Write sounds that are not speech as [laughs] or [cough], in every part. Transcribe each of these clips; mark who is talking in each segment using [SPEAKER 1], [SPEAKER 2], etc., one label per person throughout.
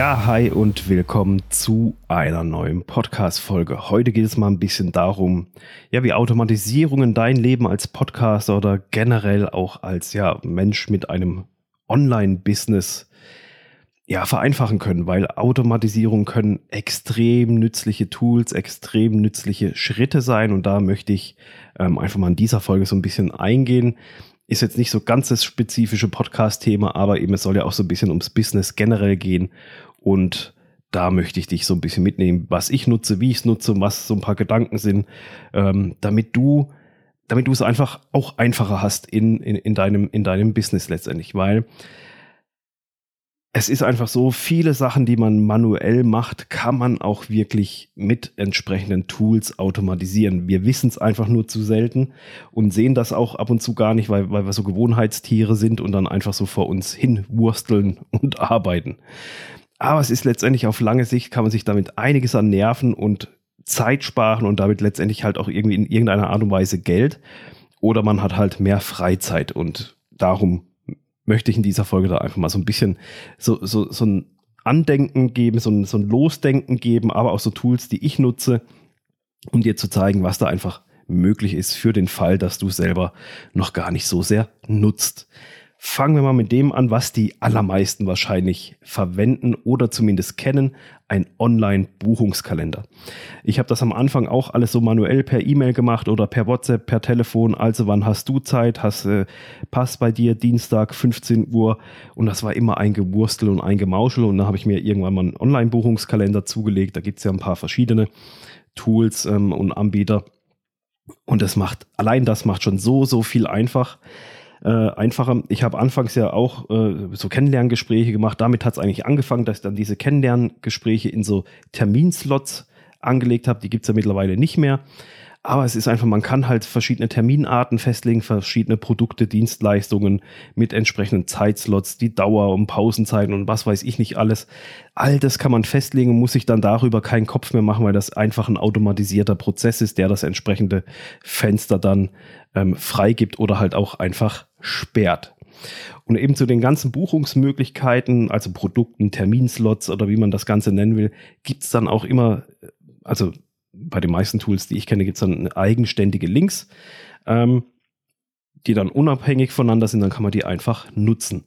[SPEAKER 1] Ja, hi und willkommen zu einer neuen Podcast-Folge. Heute geht es mal ein bisschen darum, ja, wie Automatisierungen dein Leben als Podcaster oder generell auch als ja, Mensch mit einem Online-Business ja, vereinfachen können, weil Automatisierungen können extrem nützliche Tools, extrem nützliche Schritte sein und da möchte ich ähm, einfach mal in dieser Folge so ein bisschen eingehen. Ist jetzt nicht so ganz das spezifische Podcast-Thema, aber eben es soll ja auch so ein bisschen ums Business generell gehen. Und da möchte ich dich so ein bisschen mitnehmen, was ich nutze, wie ich es nutze, was so ein paar Gedanken sind, ähm, damit du damit du es einfach auch einfacher hast in, in, in, deinem, in deinem Business letztendlich, weil es ist einfach so, viele Sachen, die man manuell macht, kann man auch wirklich mit entsprechenden Tools automatisieren. Wir wissen es einfach nur zu selten und sehen das auch ab und zu gar nicht, weil, weil wir so Gewohnheitstiere sind und dann einfach so vor uns hinwursteln und [laughs] arbeiten. Aber es ist letztendlich auf lange Sicht, kann man sich damit einiges an Nerven und Zeit sparen und damit letztendlich halt auch irgendwie in irgendeiner Art und Weise Geld. Oder man hat halt mehr Freizeit und darum möchte ich in dieser Folge da einfach mal so ein bisschen so, so, so ein Andenken geben, so ein, so ein Losdenken geben, aber auch so Tools, die ich nutze, um dir zu zeigen, was da einfach möglich ist für den Fall, dass du selber noch gar nicht so sehr nutzt. Fangen wir mal mit dem an, was die allermeisten wahrscheinlich verwenden oder zumindest kennen, ein Online-Buchungskalender. Ich habe das am Anfang auch alles so manuell per E-Mail gemacht oder per WhatsApp, per Telefon. Also wann hast du Zeit? Hast äh, passt bei dir Dienstag 15 Uhr und das war immer ein Gewurstel und ein Gemauschel und dann habe ich mir irgendwann mal einen Online-Buchungskalender zugelegt. Da gibt es ja ein paar verschiedene Tools ähm, und Anbieter und das macht allein das macht schon so so viel einfach äh, einfacher. Ich habe anfangs ja auch äh, so Kennenlerngespräche gemacht. Damit hat es eigentlich angefangen, dass ich dann diese Kennenlerngespräche in so Terminslots angelegt habe. Die gibt es ja mittlerweile nicht mehr. Aber es ist einfach, man kann halt verschiedene Terminarten festlegen, verschiedene Produkte, Dienstleistungen mit entsprechenden Zeitslots, die Dauer und Pausenzeiten und was weiß ich nicht alles. All das kann man festlegen und muss sich dann darüber keinen Kopf mehr machen, weil das einfach ein automatisierter Prozess ist, der das entsprechende Fenster dann ähm, freigibt oder halt auch einfach sperrt. Und eben zu den ganzen Buchungsmöglichkeiten, also Produkten, Terminslots oder wie man das Ganze nennen will, gibt es dann auch immer, also bei den meisten Tools, die ich kenne, gibt es dann eigenständige Links, ähm, die dann unabhängig voneinander sind, dann kann man die einfach nutzen.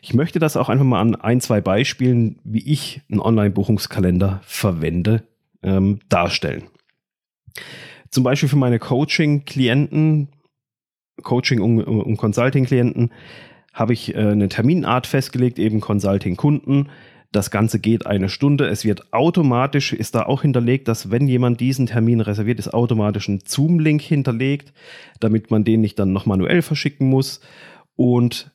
[SPEAKER 1] Ich möchte das auch einfach mal an ein, zwei Beispielen, wie ich einen Online-Buchungskalender verwende, ähm, darstellen. Zum Beispiel für meine Coaching-Klienten, Coaching- und, und Consulting-Klienten, habe ich äh, eine Terminart festgelegt, eben Consulting-Kunden das Ganze geht eine Stunde. Es wird automatisch, ist da auch hinterlegt, dass wenn jemand diesen Termin reserviert, ist automatisch ein Zoom-Link hinterlegt, damit man den nicht dann noch manuell verschicken muss. Und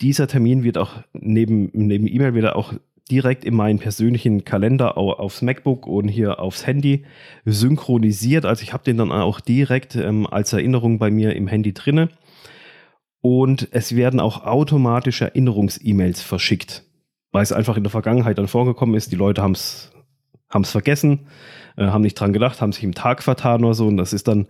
[SPEAKER 1] dieser Termin wird auch neben, neben E-Mail wieder auch direkt in meinen persönlichen Kalender aufs MacBook und hier aufs Handy synchronisiert. Also ich habe den dann auch direkt ähm, als Erinnerung bei mir im Handy drinne. Und es werden auch automatisch Erinnerungs-E-Mails verschickt weil es einfach in der Vergangenheit dann vorgekommen ist, die Leute haben es vergessen, äh, haben nicht dran gedacht, haben sich im Tag vertan oder so. Und das ist dann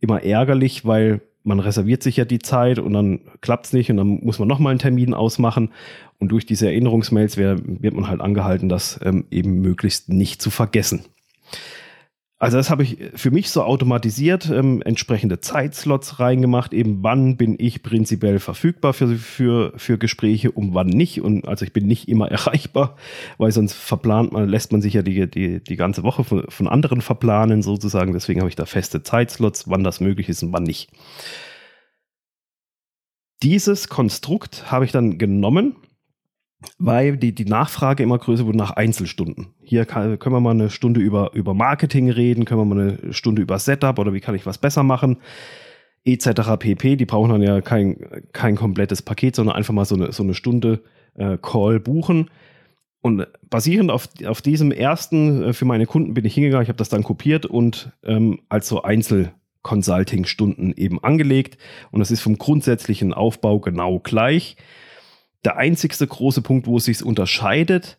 [SPEAKER 1] immer ärgerlich, weil man reserviert sich ja die Zeit und dann klappt es nicht und dann muss man nochmal einen Termin ausmachen. Und durch diese Erinnerungsmails wird, wird man halt angehalten, das ähm, eben möglichst nicht zu vergessen. Also das habe ich für mich so automatisiert, ähm, entsprechende Zeitslots reingemacht, eben wann bin ich prinzipiell verfügbar für, für, für Gespräche, um wann nicht. Und also ich bin nicht immer [laughs] erreichbar, weil sonst verplant man, lässt man sich ja die, die, die ganze Woche von, von anderen verplanen sozusagen. Deswegen habe ich da feste Zeitslots, wann das möglich ist und wann nicht. Dieses Konstrukt habe ich dann genommen weil die, die Nachfrage immer größer wurde nach Einzelstunden. Hier kann, können wir mal eine Stunde über, über Marketing reden, können wir mal eine Stunde über Setup oder wie kann ich was besser machen, etc. pp. Die brauchen dann ja kein, kein komplettes Paket, sondern einfach mal so eine, so eine Stunde äh, Call buchen. Und basierend auf, auf diesem ersten äh, für meine Kunden bin ich hingegangen, ich habe das dann kopiert und ähm, als so Einzel-Consulting-Stunden eben angelegt. Und das ist vom grundsätzlichen Aufbau genau gleich. Der einzigste große Punkt, wo es sich unterscheidet,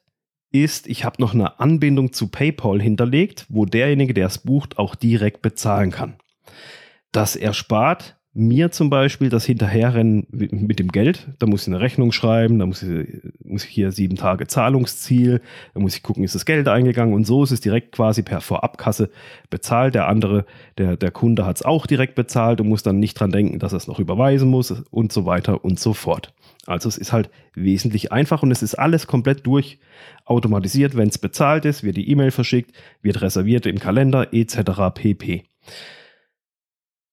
[SPEAKER 1] ist, ich habe noch eine Anbindung zu PayPal hinterlegt, wo derjenige, der es bucht, auch direkt bezahlen kann. Das erspart mir zum Beispiel das Hinterherrennen mit dem Geld. Da muss ich eine Rechnung schreiben, da muss ich, muss ich hier sieben Tage Zahlungsziel, da muss ich gucken, ist das Geld eingegangen und so ist es direkt quasi per Vorabkasse bezahlt. Der andere, der, der Kunde hat es auch direkt bezahlt und muss dann nicht dran denken, dass er es noch überweisen muss und so weiter und so fort. Also es ist halt wesentlich einfach und es ist alles komplett durch automatisiert. Wenn es bezahlt ist, wird die E-Mail verschickt, wird reserviert im Kalender etc. pp.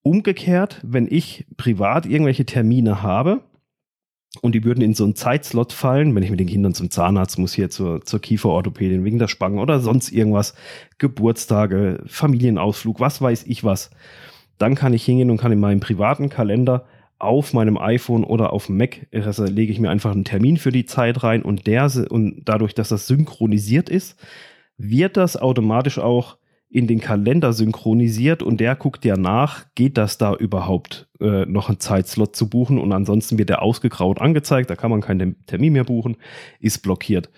[SPEAKER 1] Umgekehrt, wenn ich privat irgendwelche Termine habe und die würden in so einen Zeitslot fallen, wenn ich mit den Kindern zum Zahnarzt muss, hier zur, zur Kieferorthopädin wegen der Spangen oder sonst irgendwas, Geburtstage, Familienausflug, was weiß ich was, dann kann ich hingehen und kann in meinem privaten Kalender auf meinem iPhone oder auf dem Mac also lege ich mir einfach einen Termin für die Zeit rein und der und dadurch, dass das synchronisiert ist, wird das automatisch auch in den Kalender synchronisiert und der guckt ja nach, geht das da überhaupt äh, noch einen Zeitslot zu buchen und ansonsten wird der ausgegraut angezeigt, da kann man keinen Termin mehr buchen, ist blockiert.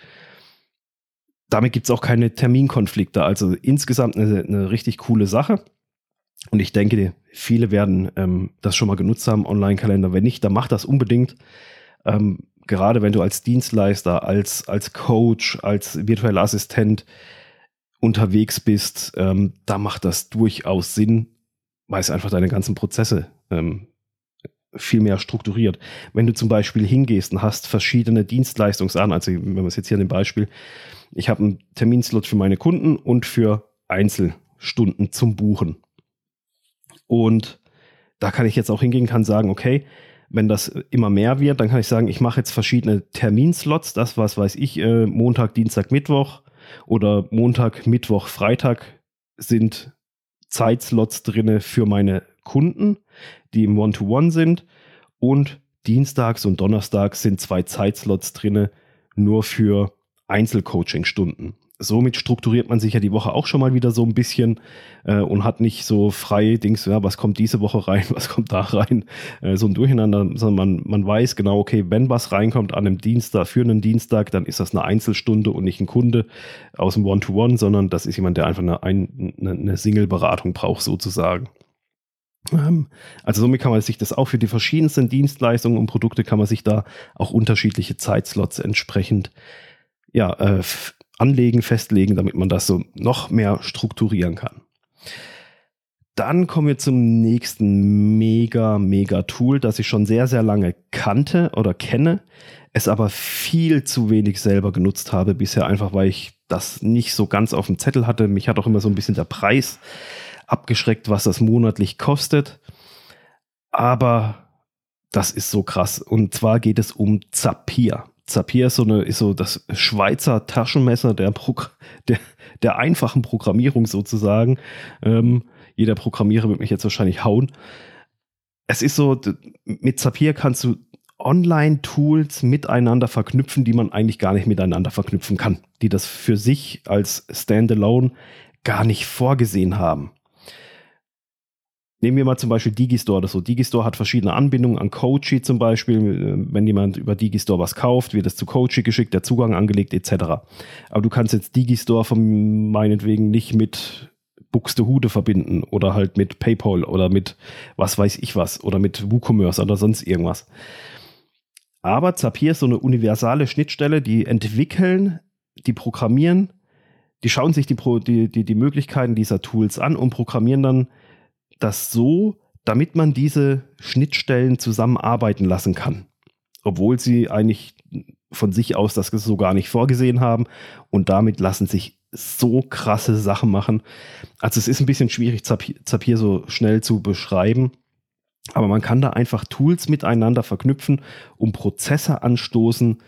[SPEAKER 1] Damit gibt es auch keine Terminkonflikte, also insgesamt eine, eine, richtig coole Sache. Und ich denke, viele werden ähm, das schon mal genutzt haben, Online-Kalender. Wenn nicht, dann mach das unbedingt. Ähm, gerade wenn du als Dienstleister, als, als Coach, als virtueller Assistent unterwegs bist, ähm, da macht das durchaus Sinn, weil es einfach deine ganzen Prozesse ähm, viel mehr strukturiert. Wenn du zum Beispiel hingehst und hast verschiedene Dienstleistungsarten, also wenn wir es jetzt hier in dem Beispiel, ich habe einen Terminslot für meine Kunden und für Einzelstunden zum Buchen. Und da kann ich jetzt auch hingehen, kann sagen, okay, wenn das immer mehr wird, dann kann ich sagen, ich mache jetzt verschiedene Terminslots, das was weiß ich, äh, Montag, Dienstag, Mittwoch oder Montag, Mittwoch, Freitag sind Zeitslots drinne für meine Kunden, die im One-to-One sind. Und Dienstags und Donnerstags sind zwei Zeitslots drinne nur für Einzelcoaching-Stunden somit strukturiert man sich ja die Woche auch schon mal wieder so ein bisschen äh, und hat nicht so frei Dings, ja, was kommt diese Woche rein, [laughs] was kommt da rein, äh, so ein Durcheinander, sondern man, man weiß genau, okay, wenn was reinkommt an einem Dienstag, für einen Dienstag, dann ist das eine Einzelstunde und nicht ein Kunde aus dem One-to-One, -One, sondern das ist jemand, der einfach eine, eine, eine Single-Beratung braucht, sozusagen. Ähm, also somit kann man sich das auch für die verschiedensten Dienstleistungen und Produkte kann man sich da auch unterschiedliche Zeitslots entsprechend ja, äh, anlegen, festlegen, damit man das so noch mehr strukturieren kann. Dann kommen wir zum nächsten mega, mega Tool, das ich schon sehr, sehr lange kannte oder kenne, es aber viel zu wenig selber genutzt habe bisher, einfach weil ich das nicht so ganz auf dem Zettel hatte. Mich hat auch immer so ein bisschen der Preis abgeschreckt, was das monatlich kostet. Aber das ist so krass. Und zwar geht es um Zapier. Zapier ist so, eine, ist so das Schweizer Taschenmesser der, der, der einfachen Programmierung sozusagen. Ähm, jeder Programmierer wird mich jetzt wahrscheinlich hauen. Es ist so, mit Zapier kannst du Online-Tools miteinander verknüpfen, die man eigentlich gar nicht miteinander verknüpfen kann, die das für sich als Standalone gar nicht vorgesehen haben. Nehmen wir mal zum Beispiel Digistore oder so. Digistore hat verschiedene Anbindungen an Coachy zum Beispiel. Äh, wenn jemand über Digistore was kauft, wird es zu Coachy geschickt, der Zugang angelegt etc. Aber du kannst jetzt Digistore von meinetwegen nicht mit Buxtehude verbinden oder halt mit PayPal oder mit was weiß ich was oder mit WooCommerce oder sonst irgendwas. Aber Zapier ist so eine universale Schnittstelle, die entwickeln, die programmieren, die schauen sich die, die, die, die Möglichkeiten dieser Tools an und programmieren dann das so, damit man diese Schnittstellen zusammenarbeiten lassen kann. Obwohl sie eigentlich von sich aus das so gar nicht vorgesehen haben. Und damit lassen sich so krasse Sachen machen. Also es ist ein bisschen schwierig, Zapier so schnell zu beschreiben. Aber man kann da einfach Tools miteinander verknüpfen, um Prozesse anstoßen,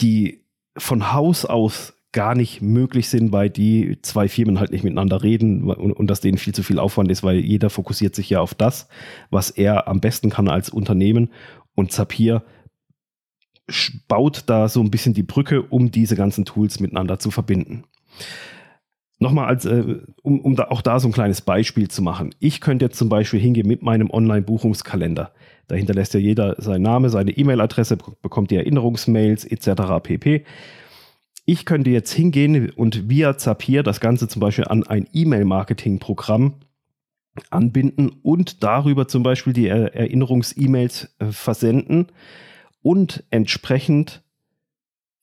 [SPEAKER 1] die von Haus aus gar nicht möglich sind, weil die zwei Firmen halt nicht miteinander reden und, und dass denen viel zu viel Aufwand ist, weil jeder fokussiert sich ja auf das, was er am besten kann als Unternehmen. Und Zapier baut da so ein bisschen die Brücke, um diese ganzen Tools miteinander zu verbinden. Nochmal, als, äh, um, um da auch da so ein kleines Beispiel zu machen. Ich könnte jetzt zum Beispiel hingehen mit meinem Online-Buchungskalender. Da hinterlässt ja jeder seinen Namen, seine E-Mail-Adresse, bekommt die Erinnerungsmails etc. pp ich könnte jetzt hingehen und via Zapier das Ganze zum Beispiel an ein E-Mail-Marketing-Programm anbinden und darüber zum Beispiel die Erinnerungs-E-Mails äh, versenden und entsprechend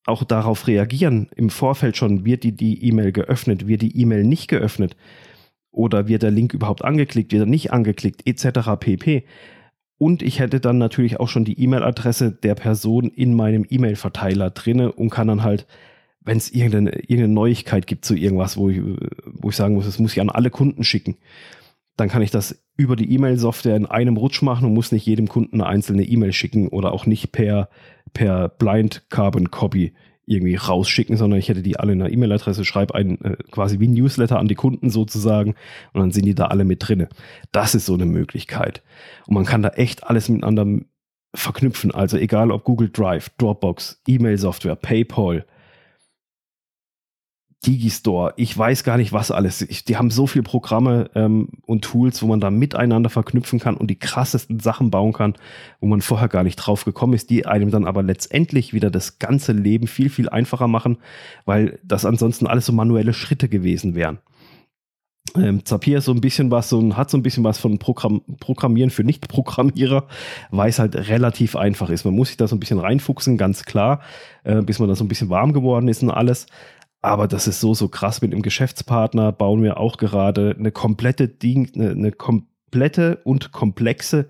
[SPEAKER 1] auch darauf reagieren. Im Vorfeld schon, wird die E-Mail geöffnet, wird die E-Mail nicht geöffnet oder wird der Link überhaupt angeklickt, wird er nicht angeklickt, etc. pp. Und ich hätte dann natürlich auch schon die E-Mail-Adresse der Person in meinem E-Mail-Verteiler drinne und kann dann halt, wenn es irgendeine, irgendeine Neuigkeit gibt zu irgendwas, wo ich, wo ich sagen muss, das muss ich an alle Kunden schicken, dann kann ich das über die E-Mail-Software in einem Rutsch machen und muss nicht jedem Kunden eine einzelne E-Mail schicken oder auch nicht per, per Blind Carbon Copy irgendwie rausschicken, sondern ich hätte die alle in einer E-Mail-Adresse, schreibe ein äh, quasi wie ein Newsletter an die Kunden sozusagen und dann sind die da alle mit drinne. Das ist so eine Möglichkeit. Und man kann da echt alles miteinander verknüpfen. Also egal ob Google Drive, Dropbox, E-Mail-Software, PayPal, Digistore, ich weiß gar nicht was alles. Ich, die haben so viele Programme ähm, und Tools, wo man da miteinander verknüpfen kann und die krassesten Sachen bauen kann, wo man vorher gar nicht drauf gekommen ist, die einem dann aber letztendlich wieder das ganze Leben viel, viel einfacher machen, weil das ansonsten alles so manuelle Schritte gewesen wären. Ähm, Zapier ist so ein bisschen was, so ein, hat so ein bisschen was von Programm, Programmieren für Nicht-Programmierer, weil es halt relativ einfach ist. Man muss sich da so ein bisschen reinfuchsen, ganz klar, äh, bis man da so ein bisschen warm geworden ist und alles. Aber das ist so, so krass. Mit dem Geschäftspartner bauen wir auch gerade eine komplette, Dien eine, eine komplette und komplexe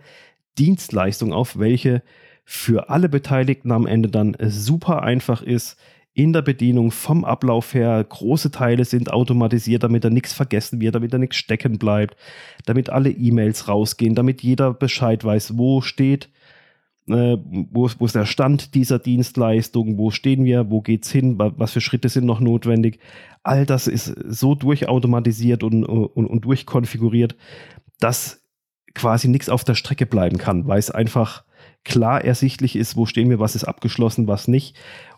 [SPEAKER 1] Dienstleistung auf, welche für alle Beteiligten am Ende dann super einfach ist in der Bedienung vom Ablauf her. Große Teile sind automatisiert, damit da nichts vergessen wird, damit da nichts stecken bleibt, damit alle E-Mails rausgehen, damit jeder Bescheid weiß, wo steht äh, wo, wo ist der Stand dieser Dienstleistung, wo stehen wir, wo geht's hin, was für Schritte sind noch notwendig. All das ist so durchautomatisiert und, und, und durchkonfiguriert, dass quasi nichts auf der Strecke bleiben kann, weil es einfach klar ersichtlich ist, wo stehen wir, was ist abgeschlossen, was nicht.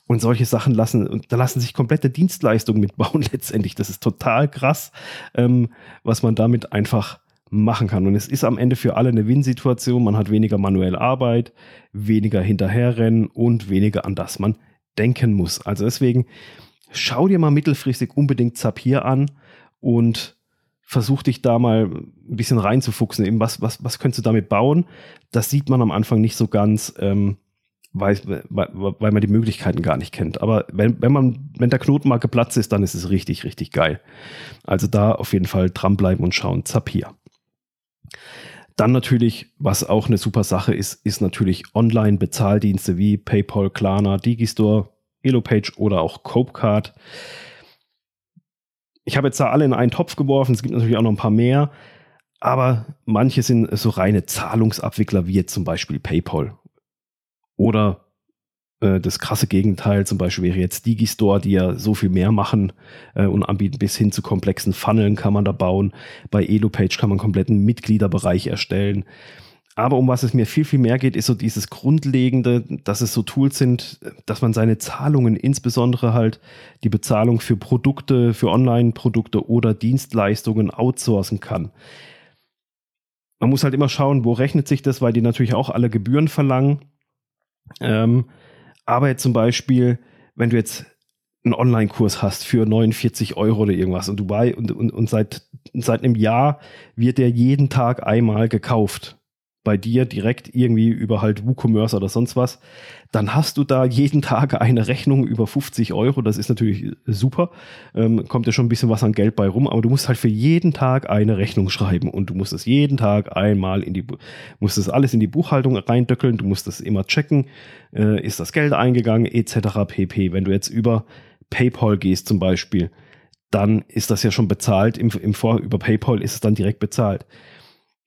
[SPEAKER 1] Und solche Sachen lassen, und da lassen sich komplette Dienstleistungen mitbauen [laughs] letztendlich. Das ist total krass, ähm, was man damit einfach machen kann. Und es ist am Ende für alle eine Win-Situation. Man hat weniger manuelle Arbeit, weniger hinterherrennen und weniger an das man denken muss. Also deswegen schau dir mal mittelfristig unbedingt Zapier an und versuch dich da mal ein bisschen reinzufuchsen. Eben was, was, was könntest du damit bauen? Das sieht man am Anfang nicht so ganz, ähm, weil, weil, man die Möglichkeiten gar nicht kennt. Aber wenn, wenn man, wenn der Knoten mal geplatzt ist, dann ist es richtig, richtig geil. Also da auf jeden Fall dranbleiben und schauen. Zapier. Dann natürlich, was auch eine super Sache ist, ist natürlich Online-Bezahldienste wie PayPal, Klarna, Digistore, Elopage oder auch Copecard. Ich habe jetzt da alle in einen Topf geworfen. Es gibt natürlich auch noch ein paar mehr. Aber manche sind so reine Zahlungsabwickler wie jetzt zum Beispiel PayPal. Oder das krasse Gegenteil zum Beispiel wäre jetzt Digistore, die ja so viel mehr machen äh, und anbieten, bis hin zu komplexen Funneln kann man da bauen. Bei EloPage kann man kompletten Mitgliederbereich erstellen. Aber um was es mir viel, viel mehr geht, ist so dieses Grundlegende, dass es so Tools sind, dass man seine Zahlungen, insbesondere halt die Bezahlung für Produkte, für Online-Produkte oder Dienstleistungen outsourcen kann. Man muss halt immer schauen, wo rechnet sich das, weil die natürlich auch alle Gebühren verlangen. Ähm, aber jetzt zum Beispiel, wenn du jetzt einen Online-Kurs hast für 49 Euro oder irgendwas und du bei und, und, und seit, seit einem Jahr wird der jeden Tag einmal gekauft bei dir direkt irgendwie über halt WooCommerce oder sonst was, dann hast du da jeden Tag eine Rechnung über 50 Euro. Das ist natürlich super. Ähm, kommt ja schon ein bisschen was an Geld bei rum, aber du musst halt für jeden Tag eine Rechnung schreiben und du musst es jeden Tag einmal in die, musst es alles in die Buchhaltung reindöckeln. Du musst es immer checken. Äh, ist das Geld eingegangen, etc. pp. Wenn du jetzt über PayPal gehst zum Beispiel, dann ist das ja schon bezahlt. Im, im Vor über PayPal ist es dann direkt bezahlt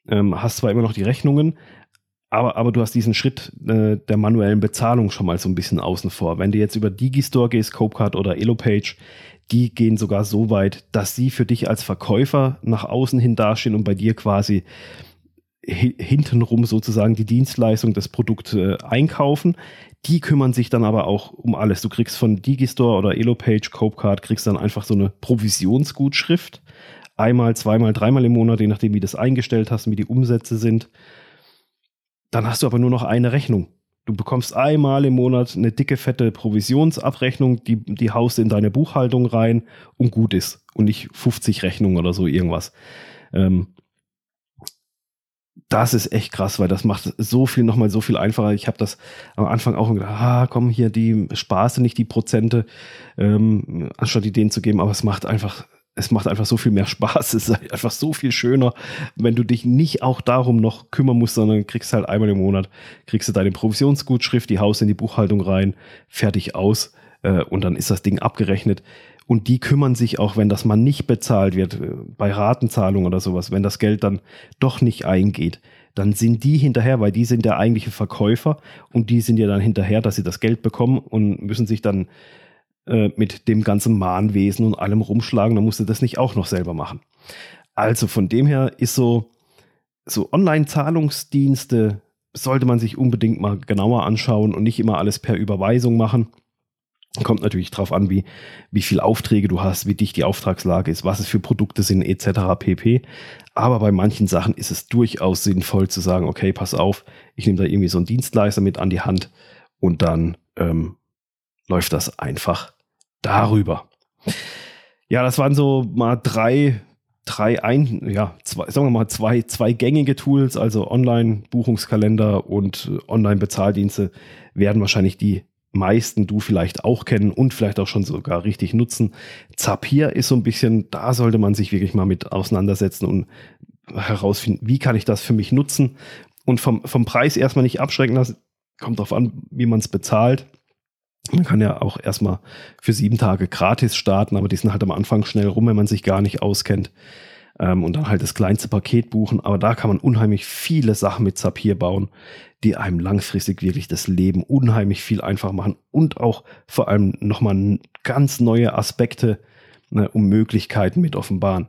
[SPEAKER 1] ähm, hast zwar immer noch die Rechnungen, aber, aber du hast diesen Schritt äh, der manuellen Bezahlung schon mal so ein bisschen außen vor. Wenn du jetzt über Digistore gehst, Copecard oder Elopage, die gehen sogar so weit, dass sie für dich als Verkäufer nach außen hin dastehen und bei dir quasi hintenrum sozusagen die Dienstleistung, das Produkt äh, einkaufen. Die kümmern sich dann aber auch um alles. Du kriegst von Digistore oder Elopage, Copecard, kriegst dann einfach so eine Provisionsgutschrift einmal, zweimal, dreimal im Monat, je nachdem, wie du das eingestellt hast, wie die Umsätze sind. Dann hast du aber nur noch eine Rechnung. Du bekommst einmal im Monat eine dicke, fette Provisionsabrechnung, die, die haust in deine Buchhaltung rein und gut ist. Und nicht 50 Rechnungen oder so irgendwas. Ähm, das ist echt krass, weil das macht so viel nochmal so viel einfacher. Ich habe das am Anfang auch gedacht, ah, komm hier, die Spaße nicht die Prozente, ähm, anstatt Ideen zu geben, aber es macht einfach, es macht einfach so viel mehr Spaß. [laughs] Es ist einfach so viel schöner, wenn du dich nicht auch darum noch kümmern musst, sondern kriegst halt einmal im Monat, kriegst du deine Provisionsgutschrift, die haust in die Buchhaltung rein, fertig aus äh, und dann ist das Ding abgerechnet. Und die kümmern sich auch, wenn das mal nicht bezahlt wird, äh, bei Ratenzahlung oder sowas, wenn das Geld dann doch nicht eingeht, dann sind die hinterher, weil die sind der eigentliche Verkäufer und die sind ja dann hinterher, dass sie das Geld bekommen und müssen sich dann äh, mit dem ganzen Mahnwesen und allem rumschlagen, dann musst du das nicht auch noch selber machen. Also von dem her ist so, so Online-Zahlungsdienste sollte man sich unbedingt mal genauer anschauen und nicht immer alles per Überweisung machen. Kommt natürlich darauf an, wie, wie viel Aufträge du hast, wie dicht die Auftragslage ist, was es für Produkte sind, etc. pp. Aber bei manchen Sachen ist es durchaus sinnvoll zu sagen, okay, pass auf, ich nehme da irgendwie so einen Dienstleister mit an die Hand und dann ähm, läuft das einfach darüber. Ja, das waren so mal drei, drei ein, ja, zwei, sagen wir mal zwei, zwei gängige Tools, also Online-Buchungskalender und Online-Bezahldienste werden wahrscheinlich die meisten du vielleicht auch kennen und vielleicht auch schon sogar richtig nutzen. Zapier ist so ein bisschen, da sollte man sich wirklich mal mit auseinandersetzen und herausfinden, wie kann ich das für mich nutzen und vom, vom Preis erstmal nicht abschrecken lassen. Kommt darauf an, wie man es bezahlt. Man kann ja auch erstmal für sieben Tage gratis starten, aber die sind halt am Anfang schnell rum, wenn man sich gar nicht auskennt. Ähm, und dann halt das kleinste Paket buchen. Aber da kann man unheimlich viele Sachen mit Zapier bauen, die einem langfristig wirklich das Leben unheimlich viel einfacher machen und auch vor allem nochmal ganz neue Aspekte ne, und Möglichkeiten mit offenbaren.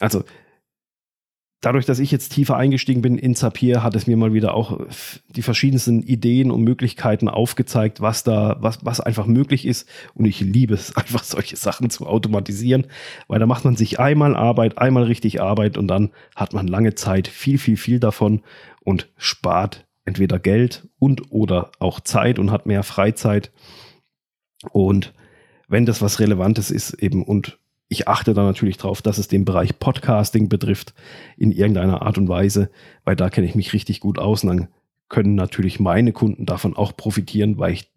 [SPEAKER 1] Also dadurch, dass ich jetzt tiefer eingestiegen bin in Zapier, hat es mir mal wieder auch die verschiedensten Ideen und Möglichkeiten aufgezeigt, was da, was, was einfach möglich ist. Und ich liebe es, [laughs] einfach solche Sachen zu automatisieren, weil da macht man sich einmal Arbeit, einmal richtig Arbeit und dann hat man lange Zeit viel, viel, viel davon und spart entweder Geld und oder auch Zeit und hat mehr Freizeit. Und wenn das was Relevantes ist eben und ich achte da natürlich drauf, dass es den Bereich Podcasting betrifft in irgendeiner Art und Weise, weil da kenne ich mich richtig gut aus und dann können natürlich meine Kunden davon auch profitieren, weil ich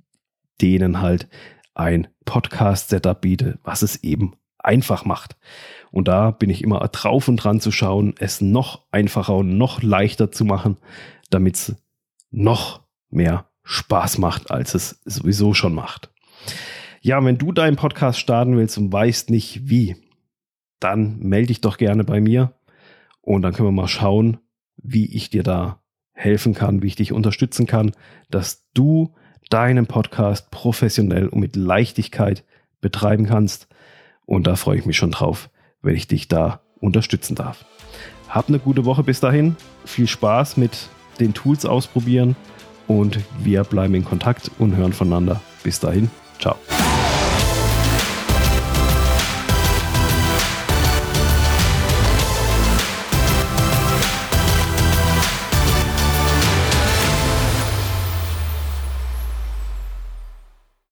[SPEAKER 1] denen halt ein Podcast-Setup biete, was es eben einfach macht. Und da bin ich immer drauf und dran zu schauen, es noch einfacher und noch leichter zu machen, damit es noch mehr Spaß macht, als es sowieso schon macht. Ja, wenn du deinen Podcast starten willst und weißt nicht wie, dann melde dich doch gerne bei mir und dann können wir mal schauen, wie ich dir da helfen kann, wie ich dich unterstützen kann, dass du deinen Podcast professionell und mit Leichtigkeit betreiben kannst. Und da freue ich mich schon drauf, wenn ich dich da unterstützen darf. Hab eine gute Woche bis dahin. Viel Spaß mit den Tools ausprobieren und wir bleiben in Kontakt und hören voneinander. Bis dahin, ciao.